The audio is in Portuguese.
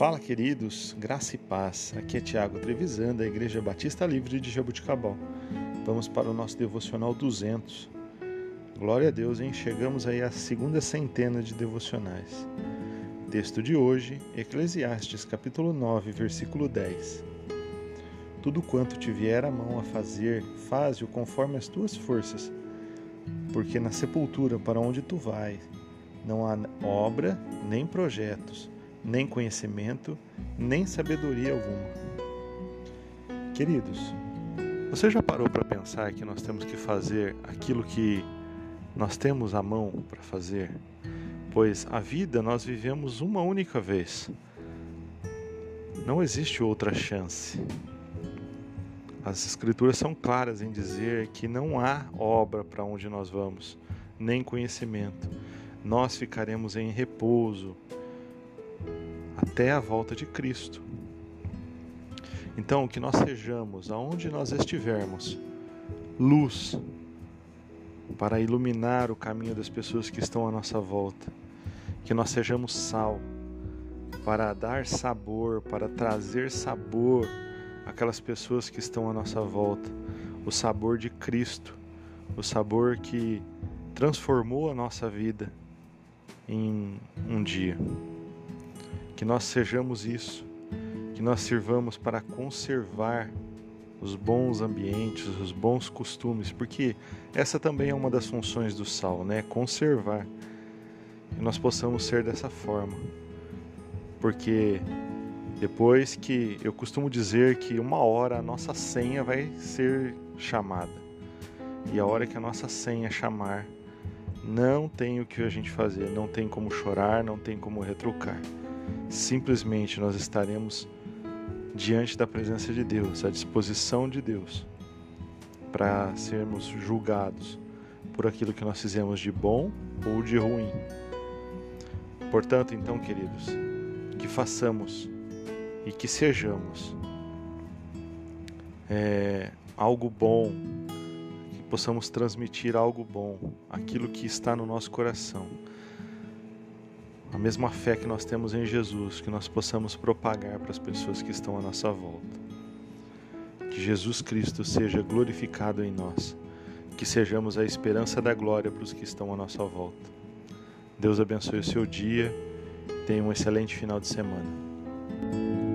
Fala, queridos, graça e paz. Aqui é Tiago Trevisan, da Igreja Batista Livre de Jabuticabal. Vamos para o nosso devocional 200. Glória a Deus, hein? Chegamos aí à segunda centena de devocionais. Texto de hoje, Eclesiastes, capítulo 9, versículo 10. Tudo quanto te vier a mão a fazer, faze-o conforme as tuas forças, porque na sepultura para onde tu vais, não há obra nem projetos, nem conhecimento, nem sabedoria alguma. Queridos, você já parou para pensar que nós temos que fazer aquilo que nós temos a mão para fazer? Pois a vida nós vivemos uma única vez. Não existe outra chance. As Escrituras são claras em dizer que não há obra para onde nós vamos, nem conhecimento. Nós ficaremos em repouso, até a volta de Cristo. Então, que nós sejamos, aonde nós estivermos, luz para iluminar o caminho das pessoas que estão à nossa volta. Que nós sejamos sal para dar sabor, para trazer sabor àquelas pessoas que estão à nossa volta. O sabor de Cristo, o sabor que transformou a nossa vida em um dia. Que nós sejamos isso, que nós sirvamos para conservar os bons ambientes, os bons costumes, porque essa também é uma das funções do sal, né? Conservar. Que nós possamos ser dessa forma. Porque depois que eu costumo dizer que uma hora a nossa senha vai ser chamada. E a hora que a nossa senha chamar, não tem o que a gente fazer, não tem como chorar, não tem como retrucar simplesmente nós estaremos diante da presença de Deus, à disposição de Deus, para sermos julgados por aquilo que nós fizemos de bom ou de ruim. Portanto, então, queridos, que façamos e que sejamos é, algo bom, que possamos transmitir algo bom, aquilo que está no nosso coração a mesma fé que nós temos em Jesus, que nós possamos propagar para as pessoas que estão à nossa volta. Que Jesus Cristo seja glorificado em nós, que sejamos a esperança da glória para os que estão à nossa volta. Deus abençoe o seu dia, tenha um excelente final de semana.